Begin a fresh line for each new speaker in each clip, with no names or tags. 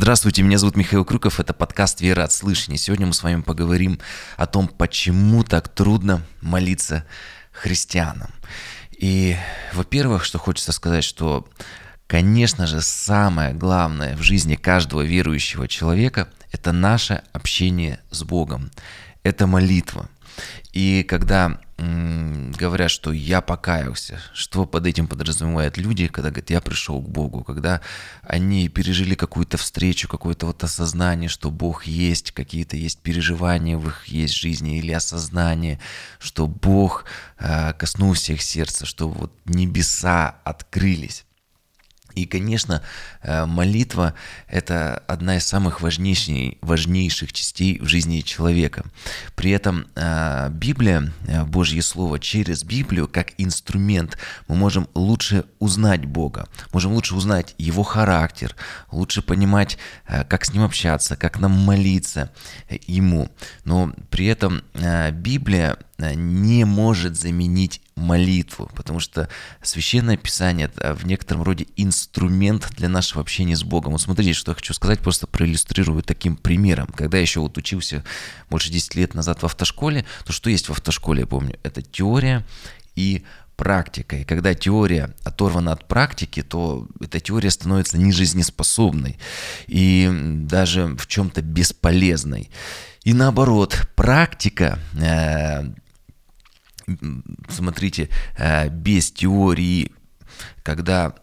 Здравствуйте, меня зовут Михаил Крюков, это подкаст «Вера от слышания». Сегодня мы с вами поговорим о том, почему так трудно молиться христианам. И, во-первых, что хочется сказать, что, конечно же, самое главное в жизни каждого верующего человека – это наше общение с Богом, это молитва – и когда говорят, что я покаялся, что под этим подразумевают люди, когда говорят, я пришел к Богу, когда они пережили какую-то встречу, какое-то вот осознание, что Бог есть, какие-то есть переживания в их есть жизни или осознание, что Бог э, коснулся их сердца, что вот небеса открылись. И, конечно, э, молитва – это одна из самых важнейших, важнейших частей в жизни человека. При этом э, Библия, э, Божье Слово, через Библию, как инструмент, мы можем лучше узнать Бога, можем лучше узнать Его характер, лучше понимать, как с Ним общаться, как нам молиться Ему. Но при этом Библия не может заменить молитву, потому что Священное Писание – в некотором роде инструмент для нашего общения с Богом. Вот смотрите, что я хочу сказать, просто проиллюстрирую таким примером. Когда я еще вот учился больше 10 лет назад в автошколе, то что есть в автошколе, я помню, это теория и практика. И когда теория оторвана от практики, то эта теория становится нежизнеспособной и даже в чем-то бесполезной. И наоборот, практика э, смотрите, э, без теории, когда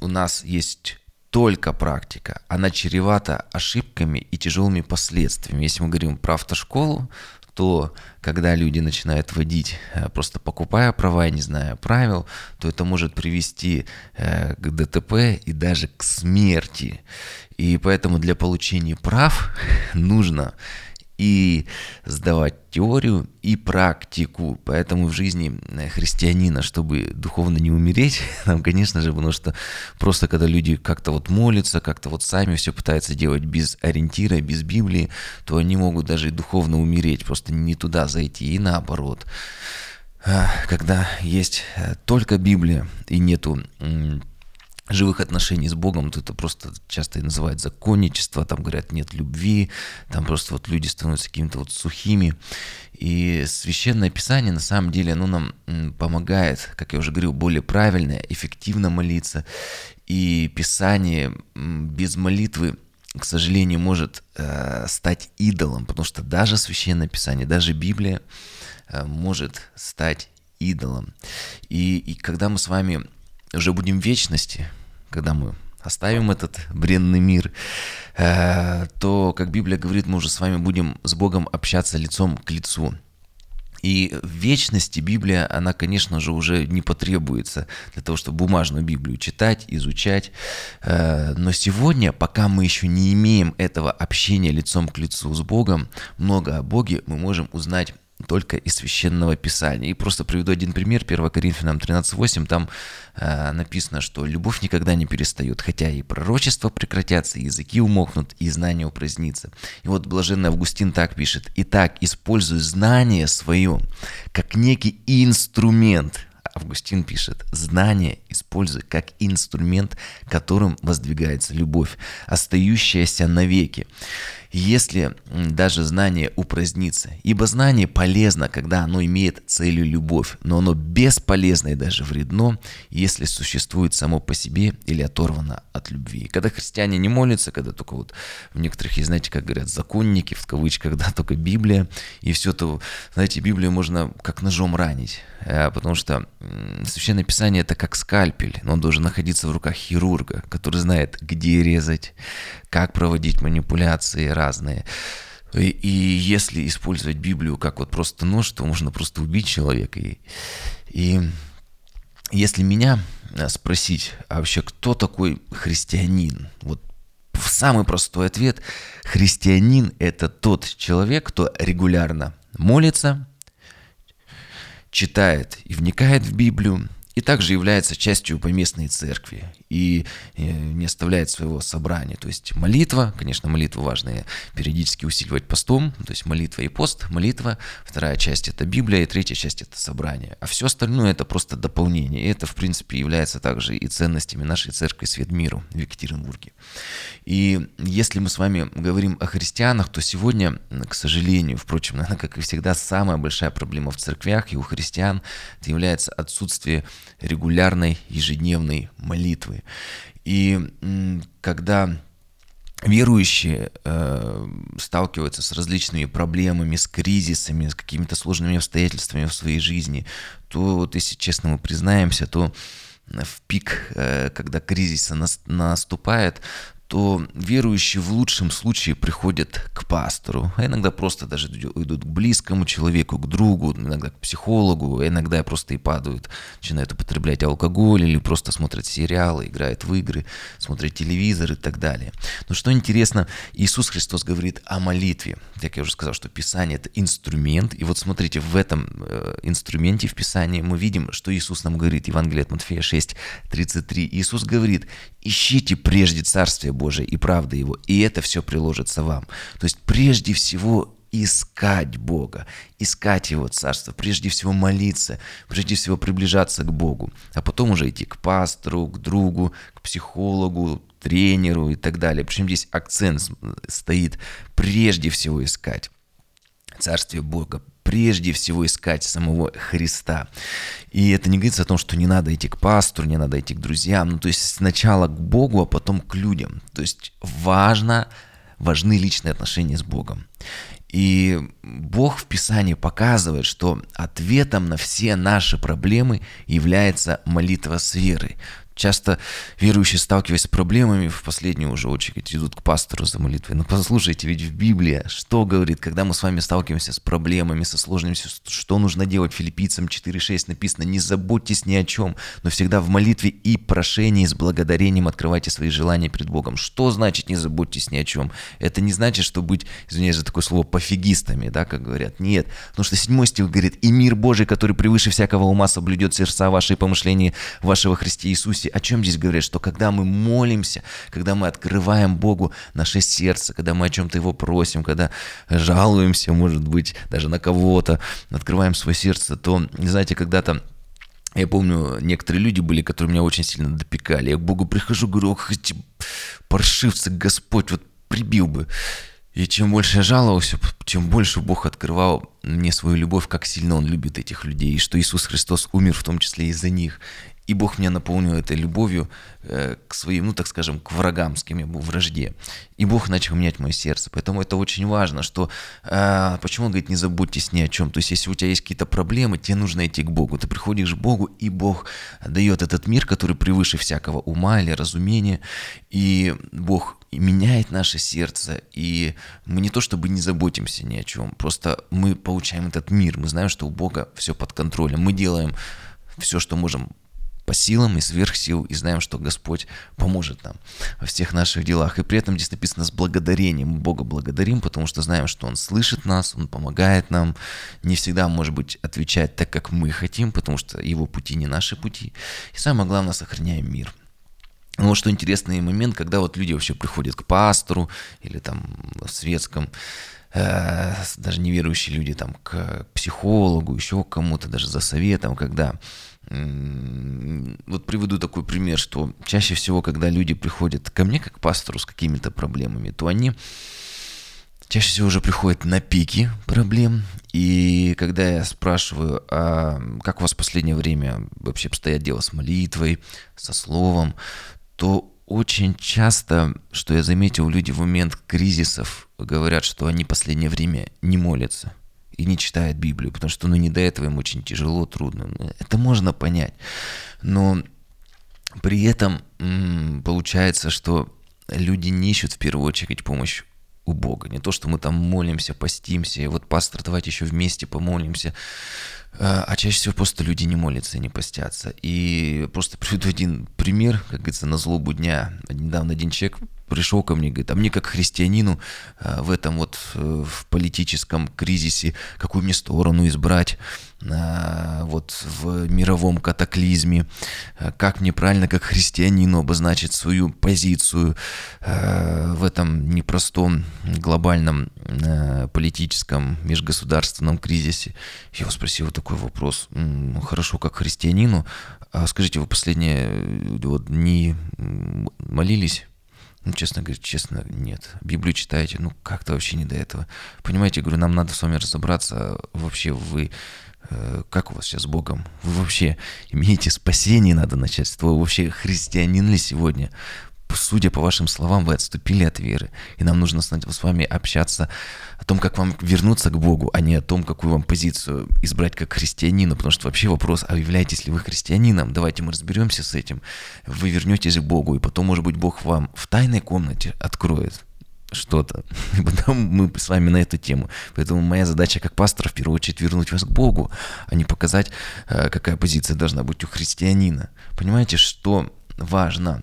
у нас есть только практика, она чревата ошибками и тяжелыми последствиями. Если мы говорим про автошколу, то когда люди начинают водить, э, просто покупая права, не зная правил, то это может привести э, к ДТП и даже к смерти. И поэтому для получения прав нужно и сдавать теорию и практику. Поэтому в жизни э, христианина, чтобы духовно не умереть, нам, конечно же, потому что просто когда люди как-то вот молятся, как-то вот сами все пытаются делать без ориентира, без Библии, то они могут даже и духовно умереть, просто не туда зайти и наоборот. Когда есть э, только Библия и нету живых отношений с Богом, то это просто часто и называют законничество, там говорят нет любви, там просто вот люди становятся какими-то вот сухими. И священное писание на самом деле оно нам помогает, как я уже говорил, более правильно, эффективно молиться. И писание без молитвы к сожалению, может э, стать идолом, потому что даже священное писание, даже Библия э, может стать идолом. И, и когда мы с вами уже будем в вечности, когда мы оставим этот бренный мир, э, то, как Библия говорит, мы уже с вами будем с Богом общаться лицом к лицу. И в вечности Библия, она, конечно же, уже не потребуется для того, чтобы бумажную Библию читать, изучать. Э, но сегодня, пока мы еще не имеем этого общения лицом к лицу с Богом, много о Боге мы можем узнать только из Священного Писания. И просто приведу один пример, 1 Коринфянам 13.8, там э, написано, что любовь никогда не перестает, хотя и пророчества прекратятся, и языки умокнут, и знание упразднится. И вот блаженный Августин так пишет, «Итак, используй знание свое, как некий инструмент, Августин пишет, знание используй как инструмент, которым воздвигается любовь, остающаяся навеки если даже знание упразднится. Ибо знание полезно, когда оно имеет целью любовь, но оно бесполезно и даже вредно, если существует само по себе или оторвано от любви. Когда христиане не молятся, когда только вот в некоторых знаете, как говорят, законники, в кавычках, да, только Библия, и все то, знаете, Библию можно как ножом ранить, э, потому что Священное Писание это как скальпель, но он должен находиться в руках хирурга, который знает, где резать, как проводить манипуляции разные. И, и если использовать Библию как вот просто нож, то можно просто убить человека. И, и если меня э, спросить, а вообще кто такой христианин? Вот самый простой ответ. Христианин – это тот человек, кто регулярно молится, читает и вникает в Библию, и также является частью поместной церкви и э, не оставляет своего собрания. То есть молитва, конечно, молитву важно периодически усиливать постом, то есть молитва и пост, молитва, вторая часть это Библия, и третья часть это собрание. А все остальное это просто дополнение. И это, в принципе, является также и ценностями нашей церкви «Свет миру» в Екатеринбурге. И если мы с вами говорим о христианах, то сегодня, к сожалению, впрочем, наверное, как и всегда, самая большая проблема в церквях и у христиан это является отсутствие регулярной ежедневной молитвы. И когда верующие э, сталкиваются с различными проблемами, с кризисами, с какими-то сложными обстоятельствами в своей жизни, то вот если честно мы признаемся, то в пик, э, когда кризис наступает, то верующие в лучшем случае приходят к пастору, а иногда просто даже идут к близкому человеку, к другу, иногда к психологу, а иногда просто и падают, начинают употреблять алкоголь или просто смотрят сериалы, играют в игры, смотрят телевизор и так далее. Но что интересно, Иисус Христос говорит о молитве. Как я уже сказал, что Писание – это инструмент, и вот смотрите, в этом э, инструменте в Писании мы видим, что Иисус нам говорит, Евангелие от Матфея 6, 33. Иисус говорит, ищите прежде Царствие Божие и правды Его, и это все приложится вам. То есть прежде всего искать Бога, искать Его Царство, прежде всего молиться, прежде всего приближаться к Богу, а потом уже идти к пастору, к другу, к психологу, тренеру и так далее. Причем здесь акцент стоит прежде всего искать Царствие Бога, прежде всего искать самого Христа. И это не говорится о том, что не надо идти к пастору, не надо идти к друзьям. Ну, то есть сначала к Богу, а потом к людям. То есть важно, важны личные отношения с Богом. И Бог в Писании показывает, что ответом на все наши проблемы является молитва с верой. Часто верующие, сталкиваясь с проблемами, в последнюю уже очередь идут к пастору за молитвой. Но послушайте, ведь в Библии что говорит, когда мы с вами сталкиваемся с проблемами, со сложностью, что нужно делать? Филиппийцам 4.6 написано, не заботьтесь ни о чем, но всегда в молитве и прошении с благодарением открывайте свои желания перед Богом. Что значит не заботьтесь ни о чем? Это не значит, что быть, извиняюсь за такое слово, пофигистами, да, как говорят. Нет, потому что седьмой стих говорит, и мир Божий, который превыше всякого ума соблюдет сердца ваши и помышления вашего Христе Иисусе, Иисусе. О чем здесь говорят? Что когда мы молимся, когда мы открываем Богу наше сердце, когда мы о чем-то Его просим, когда жалуемся, может быть, даже на кого-то, открываем свое сердце, то, знаете, когда-то я помню, некоторые люди были, которые меня очень сильно допекали. Я к Богу прихожу, говорю, ох, эти паршивцы, Господь, вот прибил бы. И чем больше я жаловался, тем больше Бог открывал мне свою любовь, как сильно Он любит этих людей, и что Иисус Христос умер в том числе из-за них. И Бог меня наполнил этой любовью э, к своим, ну так скажем, к врагам, с кем я был в вражде. И Бог начал менять мое сердце. Поэтому это очень важно, что... Э, почему он говорит, не заботьтесь ни о чем. То есть, если у тебя есть какие-то проблемы, тебе нужно идти к Богу. Ты приходишь к Богу, и Бог дает этот мир, который превыше всякого ума или разумения. И Бог меняет наше сердце. И мы не то чтобы не заботимся ни о чем, просто мы получаем этот мир. Мы знаем, что у Бога все под контролем. Мы делаем все, что можем по силам и сверх сил, и знаем, что Господь поможет нам во всех наших делах. И при этом здесь написано с благодарением. Мы Бога благодарим, потому что знаем, что Он слышит нас, Он помогает нам. Не всегда, может быть, отвечает так, как мы хотим, потому что Его пути не наши пути. И самое главное, сохраняем мир. Ну, вот что интересный момент, когда вот люди вообще приходят к пастору или там в светском, э, даже неверующие люди там к психологу, еще к кому-то, даже за советом, когда вот приведу такой пример, что чаще всего, когда люди приходят ко мне как пастору с какими-то проблемами, то они чаще всего уже приходят на пики проблем. И когда я спрашиваю, а как у вас в последнее время вообще обстоят дело с молитвой, со словом, то очень часто, что я заметил, люди в момент кризисов говорят, что они последнее время не молятся и не читает Библию, потому что ну не до этого им очень тяжело, трудно. Это можно понять. Но при этом получается, что люди не ищут в первую очередь помощь у Бога. Не то, что мы там молимся, постимся, и вот, пастор, давайте еще вместе помолимся. А, а чаще всего просто люди не молятся и не постятся. И просто приведу один пример, как говорится, на злобу дня. Недавно один человек пришел ко мне и говорит, а мне как христианину а, в этом вот э, в политическом кризисе, какую мне сторону избрать, а, вот в мировом катаклизме, как мне правильно как христианину обозначить свою позицию в этом непростом глобальном политическом межгосударственном кризисе. Я его спросил такой вопрос, ну, хорошо, как христианину, а скажите, вы последние э, вот, дни молились? Ну, честно говоря, честно, нет. Библию читаете, ну, как-то вообще не до этого. Понимаете, говорю, нам надо с вами разобраться, вообще вы, э, как у вас сейчас с Богом? Вы вообще имеете спасение, надо начать. Вы вообще христианин ли сегодня? Судя по вашим словам, вы отступили от веры. И нам нужно с вами общаться о том, как вам вернуться к Богу, а не о том, какую вам позицию избрать как христианина. Потому что вообще вопрос, а являетесь ли вы христианином? Давайте мы разберемся с этим. Вы вернетесь к Богу, и потом, может быть, Бог вам в тайной комнате откроет что-то. И потом мы с вами на эту тему. Поэтому моя задача как пастора в первую очередь вернуть вас к Богу, а не показать, э, какая позиция должна быть у христианина. Понимаете, что важно?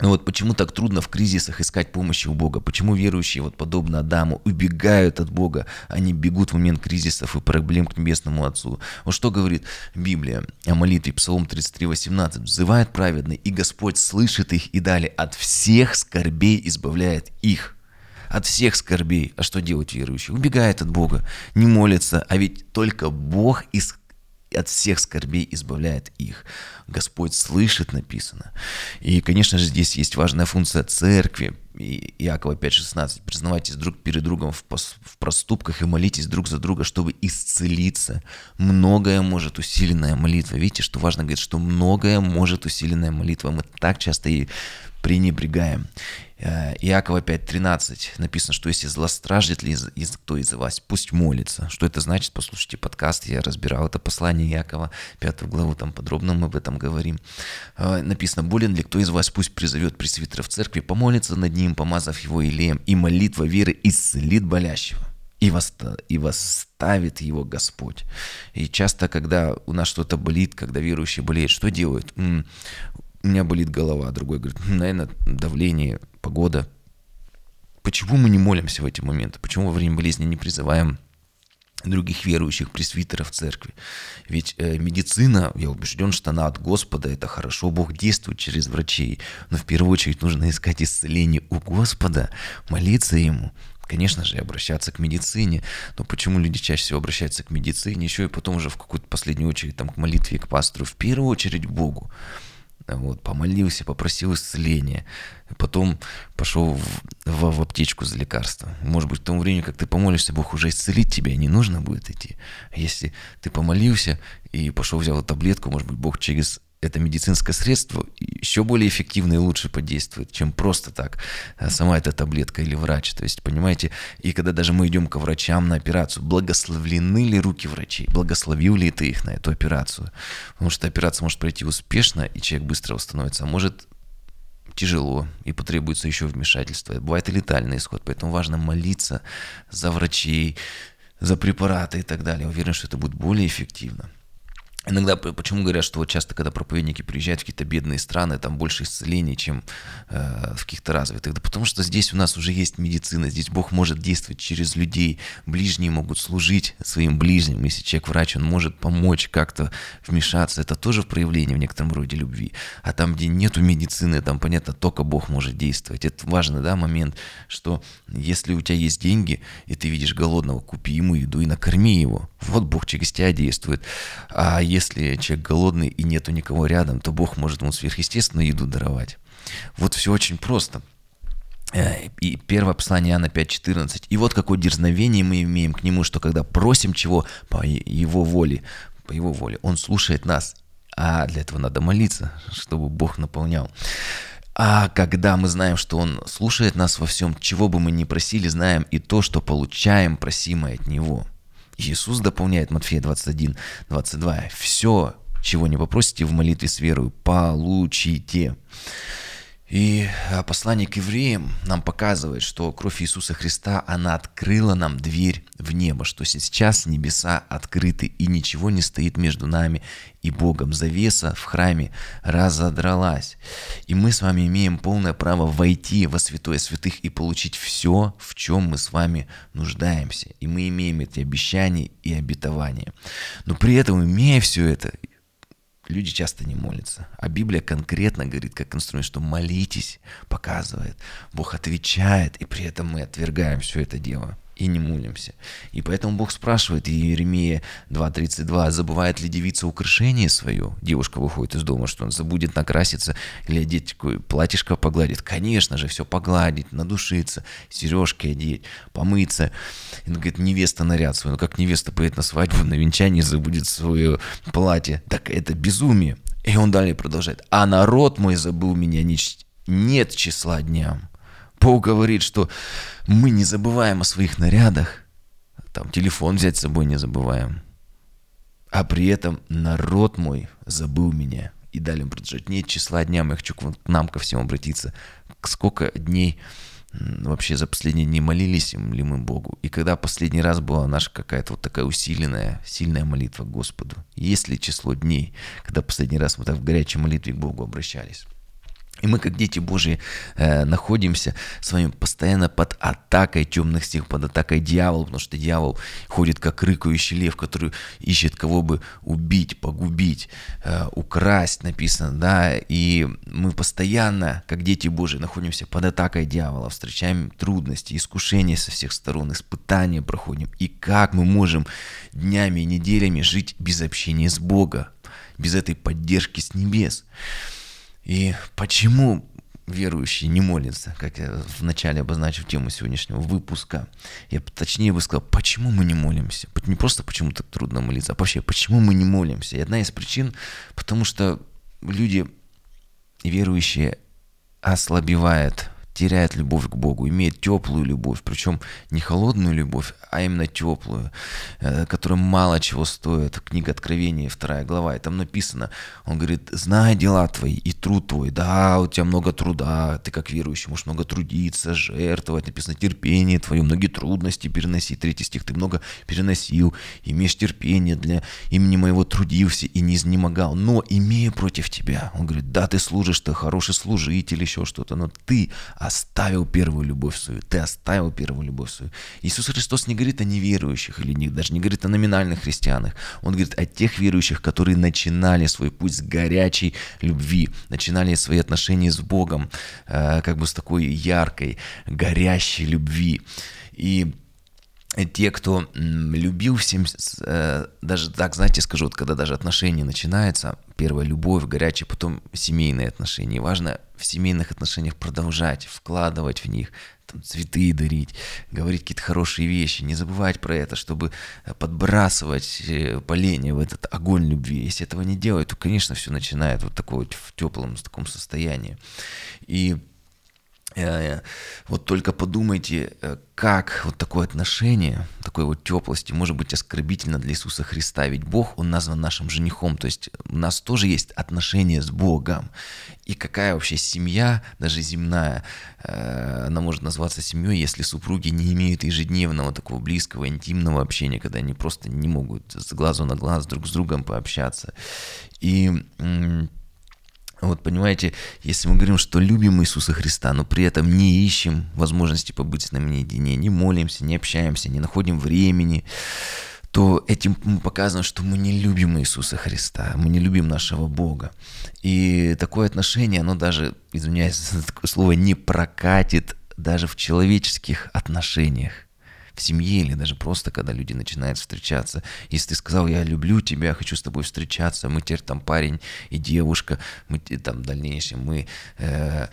Ну вот почему так трудно в кризисах искать помощи у Бога? Почему верующие, вот подобно Адаму, убегают от Бога, они бегут в момент кризисов и проблем к Небесному Отцу? Вот что говорит Библия о молитве, Псалом 33, 18. «Взывает праведный, и Господь слышит их, и далее от всех скорбей избавляет их» от всех скорбей. А что делать верующий? Убегает от Бога, не молится, а ведь только Бог из от всех скорбей избавляет их. Господь слышит, написано. И, конечно же, здесь есть важная функция церкви. Иакова 5.16. Признавайтесь друг перед другом в, в проступках и молитесь друг за друга, чтобы исцелиться. Многое может усиленная молитва. Видите, что важно говорить, что многое может усиленная молитва. Мы так часто и пренебрегаем. Э, Иакова 5.13 написано, что если злостраждет ли из, кто из вас, пусть молится. Что это значит? Послушайте подкаст, я разбирал это послание Иакова, 5 главу, там подробно мы об этом говорим. Э, написано, болен ли кто из вас, пусть призовет пресвитера в церкви, помолится над ним, помазав его илеем, и молитва веры исцелит болящего и, восста, и восставит его Господь. И часто, когда у нас что-то болит, когда верующие болеют, что делают? У меня болит голова, другой говорит, наверное, давление, погода. Почему мы не молимся в эти моменты? Почему во время болезни не призываем других верующих пресвитеров церкви. Ведь э, медицина, я убежден, что она от Господа, это хорошо, Бог действует через врачей, но в первую очередь нужно искать исцеление у Господа, молиться Ему, конечно же, обращаться к медицине. Но почему люди чаще всего обращаются к медицине, еще и потом уже в какую-то последнюю очередь там, к молитве, к пастору, в первую очередь к Богу вот, помолился, попросил исцеления, потом пошел в, в, в аптечку за лекарством. Может быть, в том времени, как ты помолишься, Бог уже исцелит тебя, не нужно будет идти. А если ты помолился и пошел взял таблетку, может быть, Бог через это медицинское средство еще более эффективно и лучше подействует, чем просто так э, сама эта таблетка или врач. То есть, понимаете, и когда даже мы идем к врачам на операцию, благословлены ли руки врачей, благословил ли ты их на эту операцию? Потому что операция может пройти успешно, и человек быстро восстановится, а может тяжело и потребуется еще вмешательство. Бывает и летальный исход, поэтому важно молиться за врачей, за препараты и так далее. Уверен, что это будет более эффективно. Иногда, почему говорят, что вот часто, когда проповедники приезжают в какие-то бедные страны, там больше исцелений, чем э, в каких-то развитых. Да потому что здесь у нас уже есть медицина, здесь Бог может действовать через людей. Ближние могут служить своим ближним. Если человек врач, он может помочь как-то вмешаться. Это тоже в проявлении в некотором роде любви. А там, где нету медицины, там, понятно, только Бог может действовать. Это важный да, момент, что если у тебя есть деньги, и ты видишь голодного, купи ему еду и накорми его. Вот Бог через тебя действует. А человек голодный и нету никого рядом, то Бог может ему сверхъестественную еду даровать. Вот все очень просто. Э, и первое послание Иоанна 5.14. И вот какое дерзновение мы имеем к Нему, что когда просим чего по Его воле, по Его воле, Он слушает нас. А для этого надо молиться, чтобы Бог наполнял. А когда мы знаем, что Он слушает нас во всем, чего бы мы ни просили, знаем и то, что получаем просимое от Него – Иисус дополняет Матфея 21, 22. «Все, чего не попросите в молитве с верой, получите». И а, послание к евреям нам показывает, что кровь Иисуса Христа, она открыла нам дверь в небо, что сейчас небеса открыты, и ничего не стоит между нами и Богом. Завеса в храме разодралась. И мы с вами имеем полное право войти во святое святых и получить все, в чем мы с вами нуждаемся. И мы имеем эти обещания и обетования. Но при этом, имея все это, люди часто не молятся. А Библия конкретно говорит, как инструмент, что молитесь, показывает. Бог отвечает, и при этом мы отвергаем все это дело и не молимся. И поэтому Бог спрашивает, Иеремия 2.32, забывает ли девица украшение свое? Девушка выходит из дома, что он забудет накраситься или одеть платьишко погладит. Конечно же, все погладить, надушиться, сережки одеть, помыться. И он говорит, невеста наряд свой. Ну как невеста поедет на свадьбу, на венчание забудет свое платье. Так это безумие. И он далее продолжает. А народ мой забыл меня, нет числа дням. Бог говорит, что мы не забываем о своих нарядах, там телефон взять с собой не забываем, а при этом народ мой забыл меня. И далее он продолжает, нет числа дня, я хочу к нам ко всем обратиться. Сколько дней вообще за последние дни молились ли мы Богу? И когда последний раз была наша какая-то вот такая усиленная, сильная молитва к Господу? Есть ли число дней, когда последний раз мы так в горячей молитве к Богу обращались? И мы, как дети Божьи, э, находимся с вами постоянно под атакой темных сил, под атакой дьявола, потому что дьявол ходит как рыкающий лев, который ищет кого бы убить, погубить, э, украсть, написано, да, и мы постоянно, как дети Божьи, находимся под атакой дьявола, встречаем трудности, искушения со всех сторон, испытания проходим. И как мы можем днями и неделями жить без общения с Богом, без этой поддержки с небес? И почему верующие не молятся, как я вначале обозначил тему сегодняшнего выпуска. Я точнее бы сказал, почему мы не молимся? Не просто почему так трудно молиться, а вообще, почему мы не молимся? И одна из причин, потому что люди верующие ослабевают теряет любовь к Богу, имеет теплую любовь, причем не холодную любовь, а именно теплую, э, которая мало чего стоит. Книга Откровения, вторая глава, и там написано, он говорит, знай дела твои и труд твой, да, у тебя много труда, ты как верующий можешь много трудиться, жертвовать, написано терпение твое, многие трудности переносить. Третий стих, ты много переносил, имеешь терпение для имени моего трудился и не изнемогал, но имея против тебя, он говорит, да, ты служишь, ты хороший служитель, еще что-то, но ты оставил первую любовь свою, ты оставил первую любовь свою. Иисус Христос не говорит о неверующих или не, даже не говорит о номинальных христианах. Он говорит о тех верующих, которые начинали свой путь с горячей любви, начинали свои отношения с Богом, э, как бы с такой яркой, горящей любви. И те, кто любил всем, э, даже так, знаете, скажу, вот когда даже отношения начинаются, первая любовь, горячая, потом семейные отношения. важно в семейных отношениях продолжать, вкладывать в них, там, цветы дарить, говорить какие-то хорошие вещи, не забывать про это, чтобы э, подбрасывать э, поленья в этот огонь любви. Если этого не делать, то, конечно, все начинает вот такое вот в теплом таком состоянии. И вот только подумайте, э, как вот такое отношение, такой вот теплости может быть оскорбительно для Иисуса Христа. Ведь Бог, Он назван нашим женихом, то есть у нас тоже есть отношения с Богом. И какая вообще семья, даже земная, э, она может назваться семьей, если супруги не имеют ежедневного такого близкого, интимного общения, когда они просто не могут с глазу на глаз друг с другом пообщаться. И вот понимаете, если мы говорим, что любим Иисуса Христа, но при этом не ищем возможности побыть с нами наедине, не молимся, не общаемся, не находим времени, то этим мы показываем, что мы не любим Иисуса Христа, мы не любим нашего Бога. И такое отношение, оно даже, извиняюсь за такое слово, не прокатит даже в человеческих отношениях в семье или даже просто, когда люди начинают встречаться. Если ты сказал, я люблю тебя, хочу с тобой встречаться, мы теперь там парень и девушка, мы там в дальнейшем, мы э,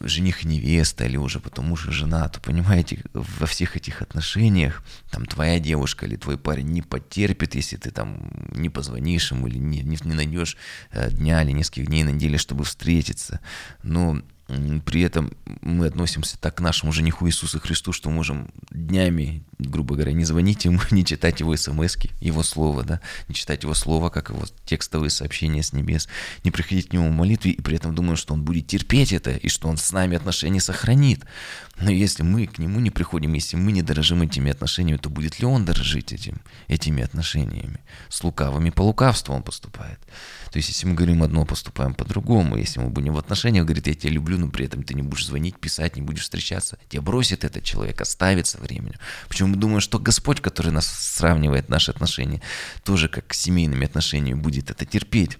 жених и невеста, или уже потом муж и жена, то понимаете, во всех этих отношениях там твоя девушка или твой парень не потерпит, если ты там не позвонишь ему или не, не, не найдешь э, дня или нескольких дней на неделе, чтобы встретиться. Но при этом мы относимся так к нашему жениху Иисусу Христу, что можем днями, грубо говоря, не звонить ему, не читать его смс его слово, да, не читать его слово, как его текстовые сообщения с небес, не приходить к нему в молитве, и при этом думаем, что он будет терпеть это, и что он с нами отношения сохранит. Но если мы к нему не приходим, если мы не дорожим этими отношениями, то будет ли он дорожить этим, этими отношениями? С лукавыми по лукавству он поступает. То есть, если мы говорим одно, поступаем по-другому. Если мы будем в отношениях, говорит, я тебя люблю, но при этом ты не будешь звонить, писать, не будешь встречаться. Тебя бросит этот человек, оставит со временем. Почему мы думаем, что Господь, который нас сравнивает, наши отношения, тоже как с семейными отношениями будет это терпеть.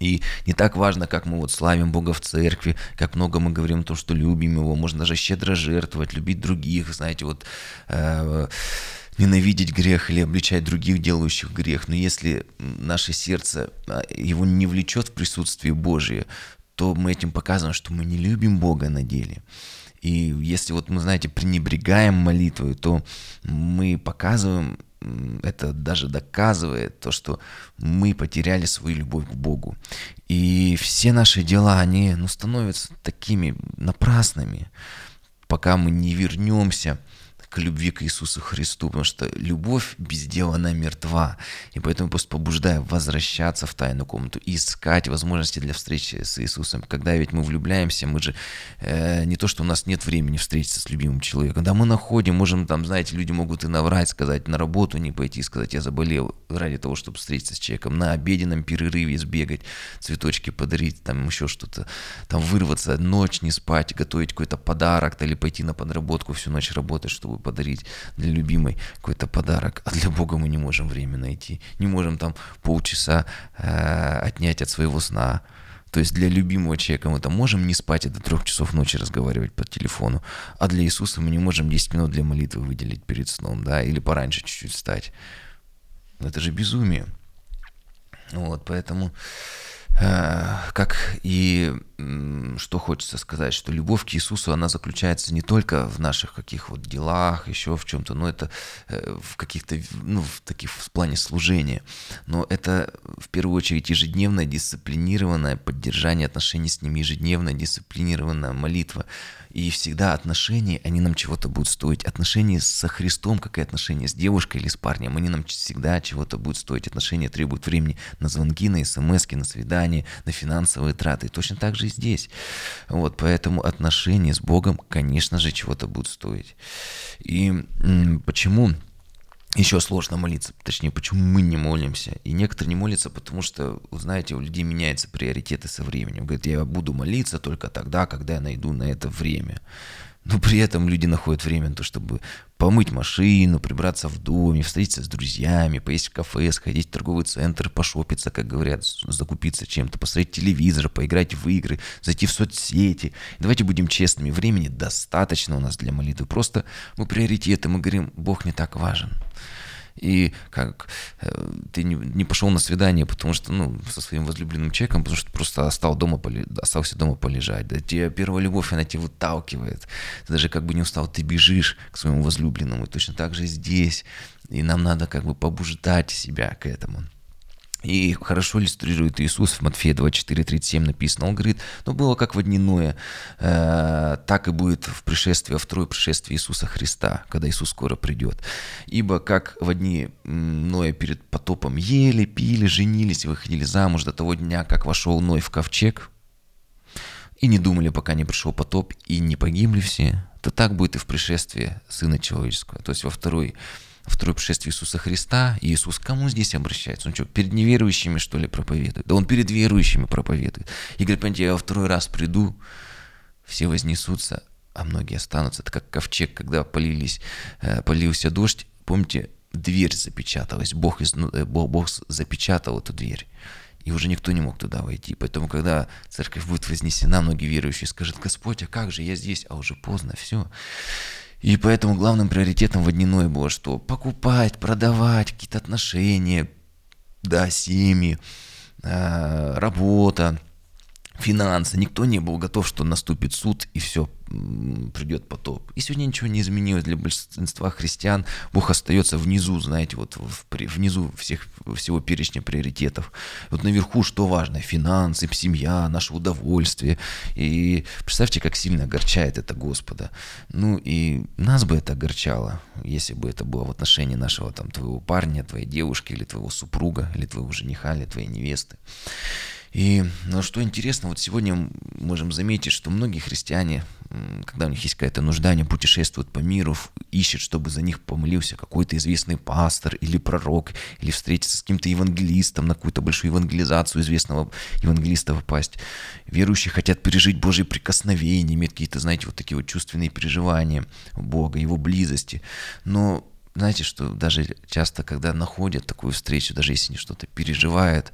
И не так важно, как мы вот славим Бога в церкви, как много мы говорим о том, что любим Его, можно даже щедро жертвовать, любить других, знаете, вот э, ненавидеть грех или обличать других, делающих грех. Но если наше сердце а, его не влечет в присутствие Божие, то мы этим показываем, что мы не любим Бога на деле. И если вот мы, знаете, пренебрегаем молитвой, то мы показываем, это даже доказывает то, что мы потеряли свою любовь к Богу. И все наши дела, они ну, становятся такими напрасными, пока мы не вернемся к любви к Иисусу Христу, потому что любовь без дела, она мертва. И поэтому просто побуждаю возвращаться в тайную комнату искать возможности для встречи с Иисусом. Когда ведь мы влюбляемся, мы же э, не то, что у нас нет времени встретиться с любимым человеком. Да мы находим, можем там, знаете, люди могут и наврать, сказать, на работу не пойти, сказать, я заболел ради того, чтобы встретиться с человеком, на обеденном перерыве сбегать, цветочки подарить, там еще что-то, там вырваться, ночь не спать, готовить какой-то подарок, или пойти на подработку всю ночь работать, чтобы подарить для любимой какой-то подарок, а для Бога мы не можем время найти, не можем там полчаса э, отнять от своего сна. То есть для любимого человека мы там можем не спать и до трех часов ночи разговаривать по телефону, а для Иисуса мы не можем 10 минут для молитвы выделить перед сном, да, или пораньше чуть-чуть встать. Это же безумие. Вот, поэтому как и что хочется сказать, что любовь к Иисусу, она заключается не только в наших каких вот делах, еще в чем-то, но это э, в каких-то, ну, в таких в плане служения, но это в первую очередь ежедневное дисциплинированное поддержание отношений с ним, ежедневная дисциплинированная молитва, и всегда отношения, они нам чего-то будут стоить. Отношения со Христом, как и отношения с девушкой или с парнем, они нам всегда чего-то будут стоить. Отношения требуют времени на звонки, на смс, на свидания, на финансовые траты. И точно так же и здесь. Вот, поэтому отношения с Богом, конечно же, чего-то будут стоить. И почему еще сложно молиться, точнее, почему мы не молимся. И некоторые не молятся, потому что, знаете, у людей меняются приоритеты со временем. Говорят, я буду молиться только тогда, когда я найду на это время. Но при этом люди находят время на то, чтобы помыть машину, прибраться в доме, встретиться с друзьями, поесть в кафе, сходить в торговый центр, пошопиться, как говорят, закупиться чем-то, посмотреть телевизор, поиграть в игры, зайти в соцсети. Давайте будем честными, времени достаточно у нас для молитвы. Просто мы приоритеты, мы говорим, Бог не так важен и как э, ты не, не пошел на свидание, потому что, ну, со своим возлюбленным человеком, потому что просто остал дома, остался дома полежать, да, тебе первая любовь, она тебя выталкивает, ты даже как бы не устал, ты бежишь к своему возлюбленному, и точно так же здесь, и нам надо как бы побуждать себя к этому. И хорошо иллюстрирует Иисус в Матфея 24:37 написано. Он говорит, ну было как в дни Ноя, э, так и будет в пришествии, во второе пришествие Иисуса Христа, когда Иисус скоро придет. Ибо как в дни Ноя перед потопом ели, пили, женились, выходили замуж до того дня, как вошел Ной в ковчег, и не думали, пока не пришел потоп, и не погибли все, то так будет и в пришествии Сына Человеческого. То есть во второй второе пришествие Иисуса Христа, и Иисус к кому здесь обращается? Он что, перед неверующими, что ли, проповедует? Да он перед верующими проповедует. И говорит, понимаете, я во второй раз приду, все вознесутся, а многие останутся. Это как ковчег, когда полились, э, полился дождь, помните, дверь запечаталась, Бог, из, э, Бог, Бог запечатал эту дверь. И уже никто не мог туда войти. Поэтому, когда церковь будет вознесена, многие верующие скажут, Господь, а как же я здесь? А уже поздно, все. И поэтому главным приоритетом в дневное было что? Покупать, продавать, какие-то отношения, да, семьи, э, работа, финансы. Никто не был готов, что наступит суд и все, придет потоп. И сегодня ничего не изменилось для большинства христиан. Бог остается внизу, знаете, вот в, внизу всех, всего перечня приоритетов. Вот наверху что важно? Финансы, семья, наше удовольствие. И представьте, как сильно огорчает это Господа. Ну и нас бы это огорчало, если бы это было в отношении нашего там твоего парня, твоей девушки, или твоего супруга, или твоего жениха, или твоей невесты. И ну, что интересно, вот сегодня можем заметить, что многие христиане, когда у них есть какая-то нужда, они путешествуют по миру, ищут, чтобы за них помолился какой-то известный пастор или пророк, или встретиться с каким-то евангелистом, на какую-то большую евангелизацию известного евангелиста попасть. Верующие хотят пережить Божьи прикосновения, иметь какие-то, знаете, вот такие вот чувственные переживания Бога, Его близости. Но знаете, что даже часто, когда находят такую встречу, даже если они что-то переживают,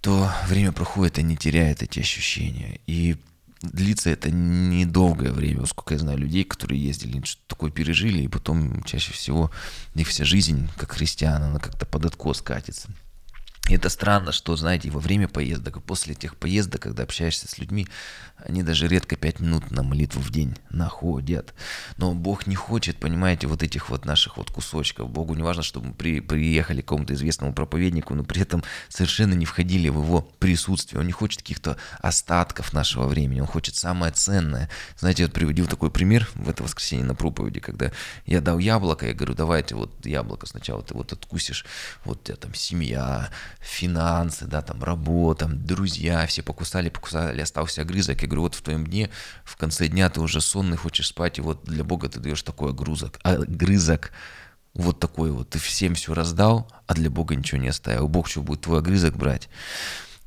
то время проходит и не теряет эти ощущения. И длится это недолгое время, сколько я знаю людей, которые ездили, что такое пережили, и потом чаще всего их вся жизнь, как христиан, она как-то под откос катится. Это странно, что, знаете, во время поездок и после тех поездок, когда общаешься с людьми, они даже редко 5 минут на молитву в день находят. Но Бог не хочет, понимаете, вот этих вот наших вот кусочков. Богу не важно, чтобы мы при, приехали к какому-то известному проповеднику, но при этом совершенно не входили в его присутствие. Он не хочет каких-то остатков нашего времени, он хочет самое ценное. Знаете, я вот приводил такой пример в это воскресенье на проповеди, когда я дал яблоко, я говорю, давайте вот яблоко сначала ты вот откусишь, вот у тебя там семья, финансы, да, там работа, друзья, все покусали, покусали, остался огрызок. Я говорю, вот в твоем дне, в конце дня ты уже сонный, хочешь спать, и вот для Бога ты даешь такой огрузок, огрызок, вот такой вот, ты всем все раздал, а для Бога ничего не оставил. Бог что будет твой огрызок брать?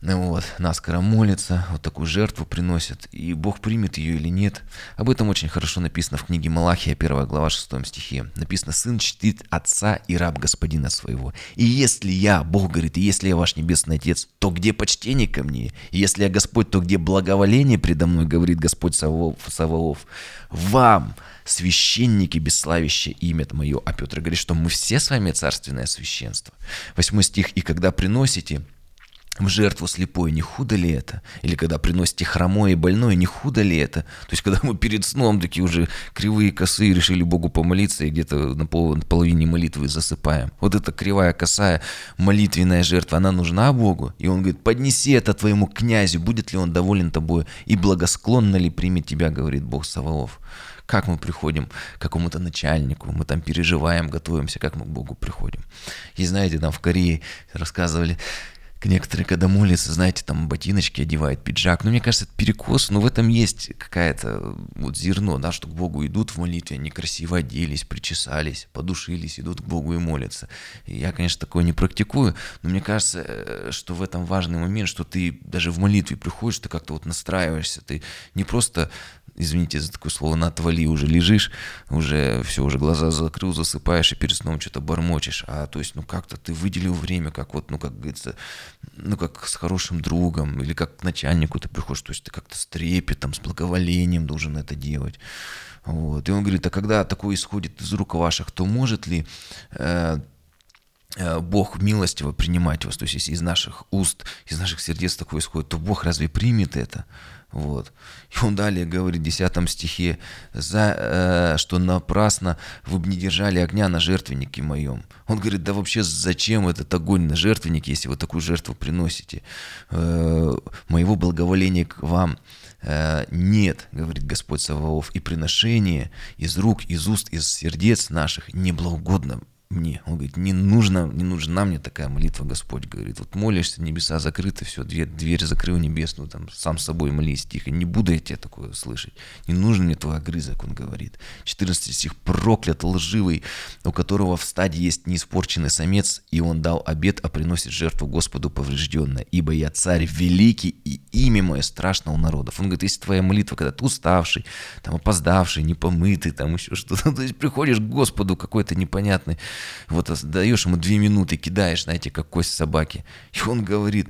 Вот, наскоро молится, вот такую жертву приносит, и Бог примет ее или нет. Об этом очень хорошо написано в книге Малахия, 1 глава, 6 стихе. Написано, «Сын чтит отца и раб господина своего. И если я, Бог говорит, и если я ваш небесный отец, то где почтение ко мне? И если я Господь, то где благоволение предо мной, говорит Господь Саваоф. Вам, священники, бесславящее имя мое. А Петр говорит, что мы все с вами царственное священство. Восьмой стих, «И когда приносите, в жертву слепой, не худо ли это? Или когда приносите хромое и больное, не худо ли это? То есть, когда мы перед сном такие уже кривые косые решили Богу помолиться и где-то на, пол, на половине молитвы засыпаем. Вот эта кривая косая молитвенная жертва, она нужна Богу? И он говорит, поднеси это твоему князю, будет ли он доволен тобой и благосклонно ли примет тебя, говорит Бог Саваоф. Как мы приходим к какому-то начальнику, мы там переживаем, готовимся, как мы к Богу приходим. И знаете, там в Корее рассказывали, Некоторые, когда молятся, знаете, там ботиночки одевают, пиджак. Но мне кажется, это перекос, но в этом есть какая-то вот зерно, да, что к Богу идут в молитве, они красиво оделись, причесались, подушились, идут к Богу и молятся. И я, конечно, такое не практикую, но мне кажется, э, что в этом важный момент, что ты даже в молитве приходишь, ты как-то вот настраиваешься, ты не просто извините за такое слово, на отвали уже лежишь, уже все, уже глаза закрыл, засыпаешь и перед сном что-то бормочешь. А то есть, ну как-то ты выделил время, как вот, ну как говорится, ну как с хорошим другом или как к начальнику ты приходишь, то есть ты как-то с трепетом, с благоволением должен это делать. Вот. И он говорит, а когда такое исходит из рук ваших, то может ли э, Бог милостиво принимать вас, то есть если из наших уст, из наших сердец такое исходит, то Бог разве примет это? Вот. И он далее говорит в 10 стихе, за, э, что напрасно вы бы не держали огня на жертвеннике моем. Он говорит, да вообще зачем этот огонь на жертвеннике, если вы такую жертву приносите? Э, моего благоволения к вам э, нет, говорит Господь Саваоф, и приношение из рук, из уст, из сердец наших не благоугодно мне. Он говорит, не нужно, не нужна мне такая молитва, Господь говорит. Вот молишься, небеса закрыты, все, дверь, дверь закрыл небесную, там сам с собой молись тихо. Не буду я тебе такое слышать. Не нужен мне твой огрызок, он говорит. 14 стих, проклят лживый, у которого в стаде есть неиспорченный самец, и он дал обед, а приносит жертву Господу поврежденное. Ибо я царь великий, и имя мое страшно у народов. Он говорит, если твоя молитва, когда ты уставший, там опоздавший, непомытый, там еще что-то, то есть приходишь к Господу какой-то непонятный, Вот даешь ему две минуты, кидаешь, знаете, как кость собаки. И он говорит,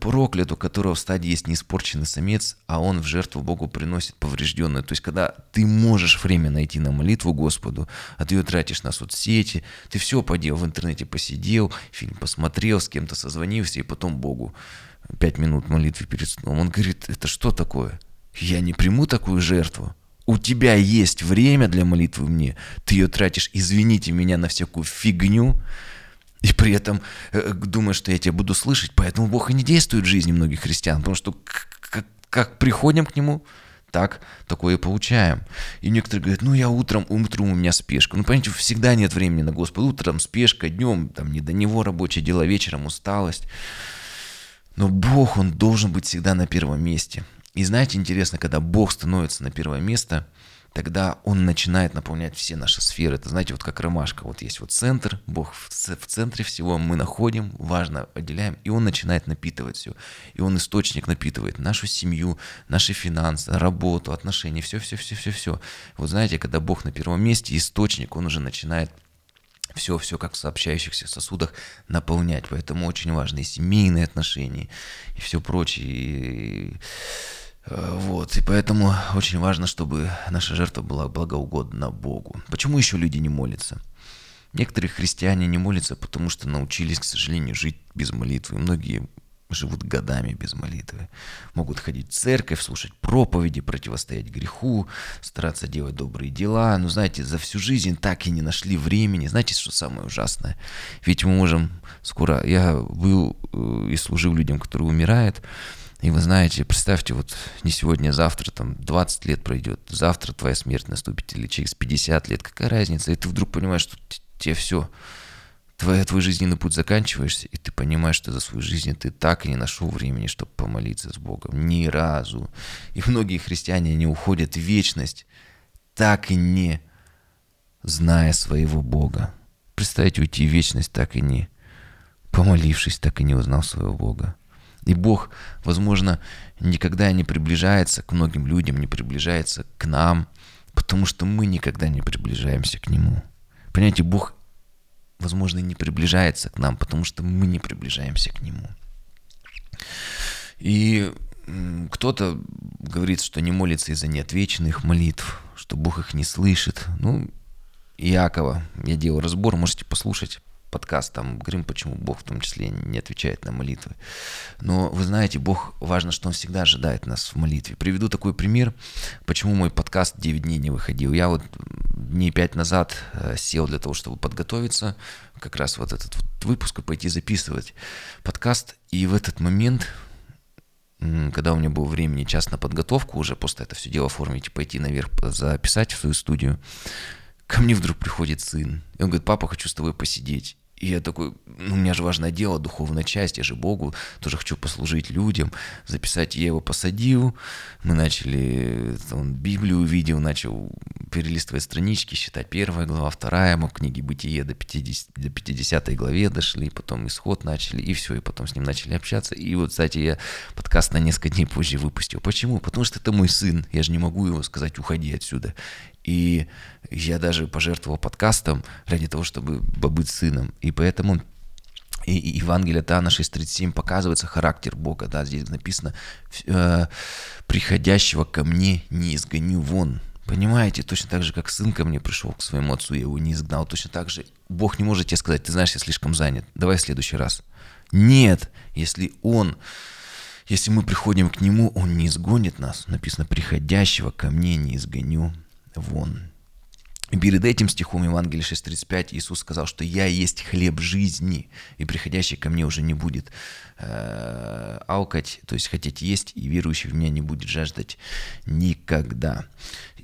проклят, у которого в стадии есть неиспорченный самец, а он в жертву Богу приносит поврежденную. То есть, когда ты можешь время найти на молитву Господу, а ты ее тратишь на соцсети, ты все поделал, в интернете посидел, фильм посмотрел, с кем-то созвонился, и потом Богу пять минут молитвы перед сном. Он говорит, это что такое? Я не приму такую жертву. У тебя есть время для молитвы мне, ты ее тратишь, извините меня, на всякую фигню, и при этом э, думаешь, что я тебя буду слышать, поэтому Бог и не действует в жизни многих христиан, потому что как, как приходим к Нему, так такое получаем. И некоторые говорят, ну я утром, утром у меня спешка. Ну, понимаете, всегда нет времени на Господа. Утром спешка, днем там не до него рабочие дела, вечером усталость. Но Бог, Он должен быть всегда на первом месте. И знаете, интересно, когда Бог становится на первое место, тогда Он начинает наполнять все наши сферы. Это, знаете, вот как ромашка. Вот есть вот центр, Бог в, центре всего, мы находим, важно, отделяем, и Он начинает напитывать все. И Он источник напитывает нашу семью, наши финансы, работу, отношения, все-все-все-все-все. Вот знаете, когда Бог на первом месте, источник, Он уже начинает все-все как в сообщающихся сосудах наполнять. Поэтому очень важны и семейные отношения, и все прочее. И, вот, и поэтому очень важно, чтобы наша жертва была благоугодна Богу. Почему еще люди не молятся? Некоторые христиане не молятся, потому что научились, к сожалению, жить без молитвы. Многие живут годами без молитвы. Могут ходить в церковь, слушать проповеди, противостоять греху, стараться делать добрые дела. Но знаете, за всю жизнь так и не нашли времени. Знаете, что самое ужасное? Ведь мы можем скоро... Я был э, и служил людям, которые умирают. И вы знаете, представьте, вот не сегодня, а завтра, там 20 лет пройдет, завтра твоя смерть наступит, или через 50 лет, какая разница? И ты вдруг понимаешь, что тебе все, твой, твой жизненный путь заканчиваешься, и ты понимаешь, что за свою жизнь ты так и не нашел времени, чтобы помолиться с Богом. Ни разу. И многие христиане не уходят в вечность, так и не зная своего Бога. Представьте, уйти в вечность, так и не помолившись, так и не узнал своего Бога. И Бог, возможно, никогда не приближается к многим людям, не приближается к нам, потому что мы никогда не приближаемся к Нему. Понимаете, Бог возможно, не приближается к нам, потому что мы не приближаемся к нему. И кто-то говорит, что не молится из-за неотвеченных молитв, что Бог их не слышит. Ну, Иакова, я делал разбор, можете послушать подкаст, там говорим, почему Бог в том числе не отвечает на молитвы. Но вы знаете, Бог, важно, что Он всегда ожидает нас в молитве. Приведу такой пример, почему мой подкаст 9 дней не выходил. Я вот дней 5 назад э, сел для того, чтобы подготовиться, как раз вот этот вот выпуск и пойти записывать подкаст. И в этот момент когда у меня было времени час на подготовку, уже после это все дело оформить и пойти наверх записать в свою студию, ко мне вдруг приходит сын. И он говорит, папа, хочу с тобой посидеть. И я такой, ну, у меня же важное дело, духовная часть, я же Богу тоже хочу послужить людям, записать. Я его посадил, мы начали, он Библию увидел, начал перелистывать странички, считать первая глава, вторая, мы в книге Бытие до 50, до 50 главе дошли, потом исход начали, и все, и потом с ним начали общаться. И вот, кстати, я подкаст на несколько дней позже выпустил. Почему? Потому что это мой сын, я же не могу его сказать, уходи отсюда. И я даже пожертвовал подкастом ради того, чтобы быть сыном. И поэтому и, и Евангелие Тана 6.37 показывается характер Бога, да, здесь написано, э, приходящего ко мне не изгоню вон. Понимаете, точно так же, как сын ко мне пришел к своему отцу, я его не изгнал, точно так же Бог не может тебе сказать, ты знаешь, я слишком занят, давай в следующий раз. Нет, если он, если мы приходим к нему, он не изгонит нас. Написано, приходящего ко мне не изгоню вон. И перед этим стихом Евангелия 6.35 Иисус сказал, что «Я есть хлеб жизни, и приходящий ко мне уже не будет э, алкать, то есть хотеть есть, и верующий в меня не будет жаждать никогда».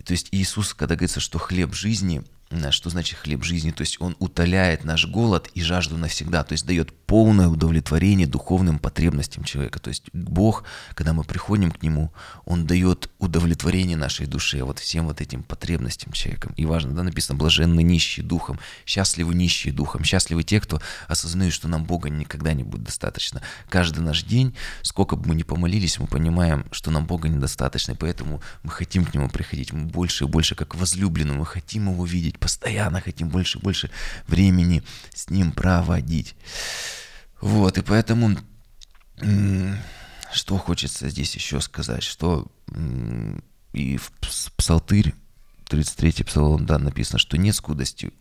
То есть Иисус, когда говорится, что хлеб жизни – что значит хлеб жизни? То есть он утоляет наш голод и жажду навсегда, то есть дает полное удовлетворение духовным потребностям человека. То есть Бог, когда мы приходим к Нему, Он дает удовлетворение нашей душе, вот всем вот этим потребностям человека. И важно, да, написано, блаженны нищие духом, счастливы нищие духом, счастливы те, кто осознают, что нам Бога никогда не будет достаточно. Каждый наш день, сколько бы мы ни помолились, мы понимаем, что нам Бога недостаточно, и поэтому мы хотим к Нему приходить, мы больше и больше как возлюбленному, мы хотим Его видеть, постоянно хотим больше и больше времени с Ним проводить. Вот, и поэтому что хочется здесь еще сказать, что и в Псалтырь, 33-й псалом, да, написано, что нет скудости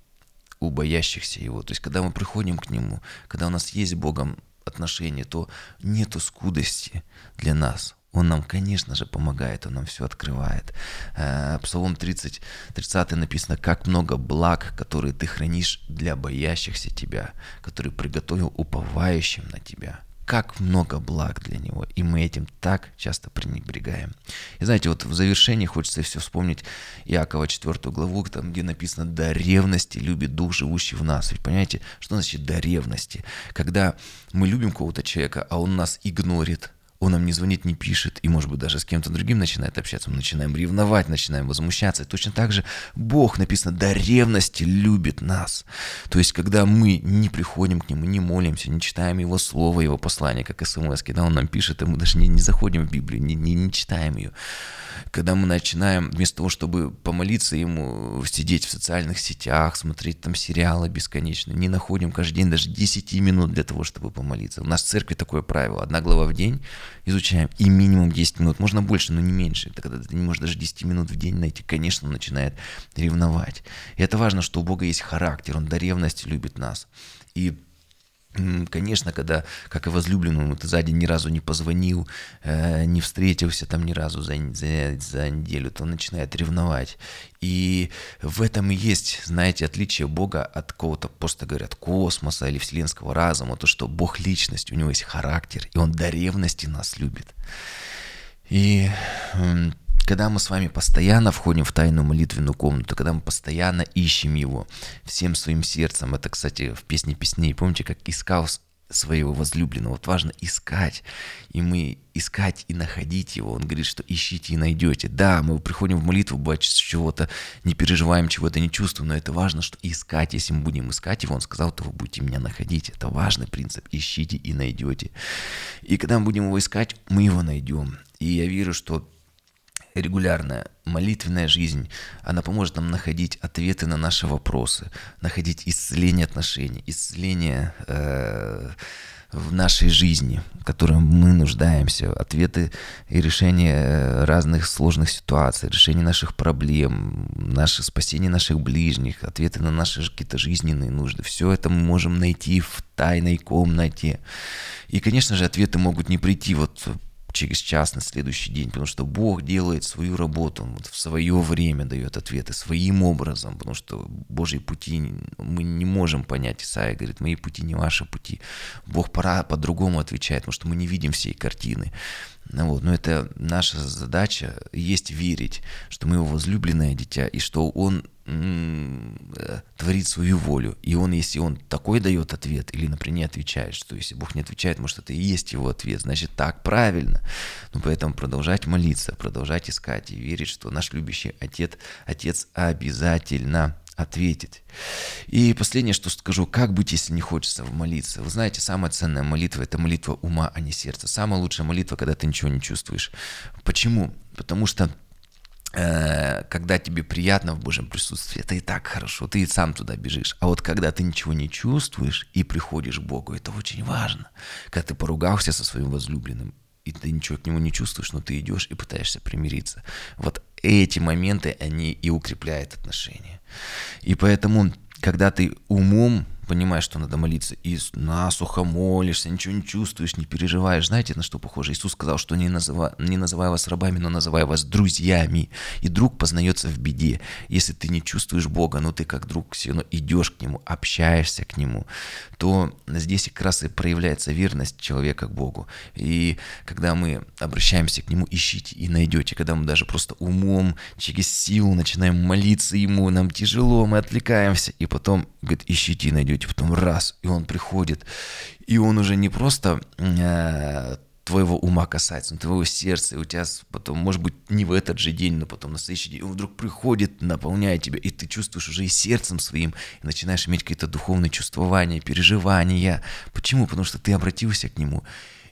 у боящихся Его. То есть, когда мы приходим к Нему, когда у нас есть с Богом отношения, то нету скудости для нас. Он нам, конечно же, помогает, Он нам все открывает. Э, Псалом 30, 30 написано, «Как много благ, которые ты хранишь для боящихся тебя, которые приготовил уповающим на тебя» как много благ для него, и мы этим так часто пренебрегаем. И знаете, вот в завершении хочется все вспомнить Иакова 4 главу, там, где написано «до ревности любит дух, живущий в нас». Ведь понимаете, что значит «до ревности»? Когда мы любим кого-то человека, а он нас игнорит – он нам не звонит, не пишет, и, может быть, даже с кем-то другим начинает общаться, мы начинаем ревновать, начинаем возмущаться. И точно так же Бог, написано, до ревности любит нас. То есть, когда мы не приходим к Нему, не молимся, не читаем Его Слово, Его послание, как смс, когда Он нам пишет, и мы даже не, не заходим в Библию, не, не, не читаем ее. Когда мы начинаем, вместо того, чтобы помолиться Ему, сидеть в социальных сетях, смотреть там сериалы бесконечно, не находим каждый день даже 10 минут для того, чтобы помолиться. У нас в церкви такое правило, одна глава в день, изучаем, и минимум 10 минут, можно больше, но не меньше. Это когда ты не можешь даже 10 минут в день найти, конечно, он начинает ревновать. И это важно, что у Бога есть характер, Он до ревности любит нас. И Конечно, когда, как и возлюбленному, ты сзади ни разу не позвонил, э, не встретился там ни разу за, за, за неделю, то он начинает ревновать. И в этом и есть, знаете, отличие Бога от кого-то, просто говорят, космоса или вселенского разума, то, что Бог личность, у него есть характер, и он до ревности нас любит. И когда мы с вами постоянно входим в тайную молитвенную комнату, когда мы постоянно ищем его всем своим сердцем, это, кстати, в песне песней, помните, как искал своего возлюбленного. Вот важно искать. И мы искать и находить его. Он говорит, что ищите и найдете. Да, мы приходим в молитву, бывает, чего-то не переживаем, чего-то не чувствуем, но это важно, что искать. Если мы будем искать его, он сказал, то вы будете меня находить. Это важный принцип. Ищите и найдете. И когда мы будем его искать, мы его найдем. И я верю, что регулярная молитвенная жизнь, она поможет нам находить ответы на наши вопросы, находить исцеление отношений, исцеление э, в нашей жизни, в которой мы нуждаемся, ответы и решения разных сложных ситуаций, решение наших проблем, наше спасение наших ближних, ответы на наши какие-то жизненные нужды. Все это мы можем найти в тайной комнате. И, конечно же, ответы могут не прийти вот через час на следующий день, потому что Бог делает свою работу, Он вот в свое время дает ответы своим образом, потому что Божьи пути мы не можем понять. Исаия говорит, мои пути не ваши пути. Бог пора по-другому отвечает, потому что мы не видим всей картины. Ну вот, но это наша задача, есть верить, что мы его возлюбленное дитя, и что он Э, творит свою волю. И он, если он такой дает ответ, или, например, не отвечает, что если Бог не отвечает, может, это и есть его ответ, значит, так правильно. Но поэтому продолжать молиться, продолжать искать и верить, что наш любящий Отец, Отец обязательно ответит. И последнее, что скажу, как быть, если не хочется молиться? Вы знаете, самая ценная молитва – это молитва ума, а не сердца. Самая лучшая молитва, когда ты ничего не чувствуешь. Почему? Потому что Э, когда тебе приятно в Божьем присутствии, это и так хорошо, ты и сам туда бежишь. А вот когда ты ничего не чувствуешь и приходишь к Богу, это очень важно. Когда ты поругался со своим возлюбленным, и ты ничего к нему не чувствуешь, но ты идешь и пытаешься примириться. Вот эти моменты, они и укрепляют отношения. И поэтому, когда ты умом понимаешь, что надо молиться, и насухо молишься, ничего не чувствуешь, не переживаешь. Знаете, на что похоже? Иисус сказал, что не, называй, не называй вас рабами, но называй вас друзьями. И друг познается в беде. Если ты не чувствуешь Бога, но ты как друг все равно идешь к Нему, общаешься к Нему, то здесь как раз и проявляется верность человека к Богу. И когда мы обращаемся к Нему, ищите и найдете. Когда мы даже просто умом, через силу начинаем молиться Ему, нам тяжело, мы отвлекаемся, и потом, говорит, ищите и найдете идете, потом раз, и он приходит, и он уже не просто э, твоего ума касается, но твоего сердца, и у тебя потом, может быть, не в этот же день, но потом на следующий день, он вдруг приходит, наполняет тебя, и ты чувствуешь уже и сердцем своим, и начинаешь иметь какие-то духовные чувствования, переживания. Почему? Потому что ты обратился к нему,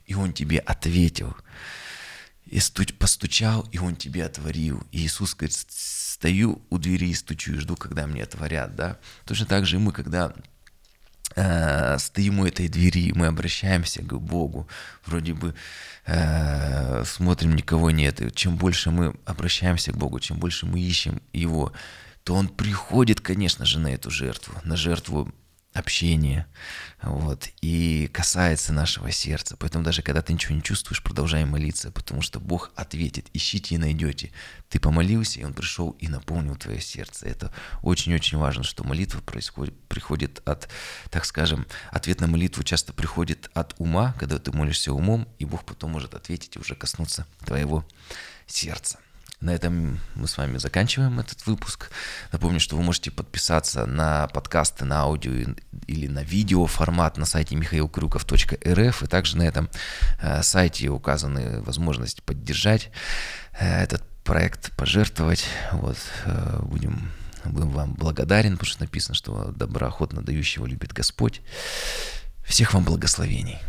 и он тебе ответил. И постучал, и он тебе отворил. И Иисус говорит, стою у двери и стучу и жду, когда мне отворят, да. Точно так же и мы, когда э, стоим у этой двери, мы обращаемся к Богу, вроде бы э, смотрим, никого нет. И чем больше мы обращаемся к Богу, чем больше мы ищем Его, то Он приходит, конечно же, на эту жертву, на жертву общение, вот, и касается нашего сердца. Поэтому даже когда ты ничего не чувствуешь, продолжай молиться, потому что Бог ответит, ищите и найдете. Ты помолился, и Он пришел и наполнил твое сердце. Это очень-очень важно, что молитва происходит, приходит от, так скажем, ответ на молитву часто приходит от ума, когда ты молишься умом, и Бог потом может ответить и уже коснуться твоего сердца. На этом мы с вами заканчиваем этот выпуск. Напомню, что вы можете подписаться на подкасты, на аудио или на видео формат на сайте михаилкрюков.рф. И также на этом э, сайте указаны возможности поддержать э, этот проект, пожертвовать. Вот, э, будем, будем вам благодарен, потому что написано, что доброохотно дающего любит Господь. Всех вам благословений.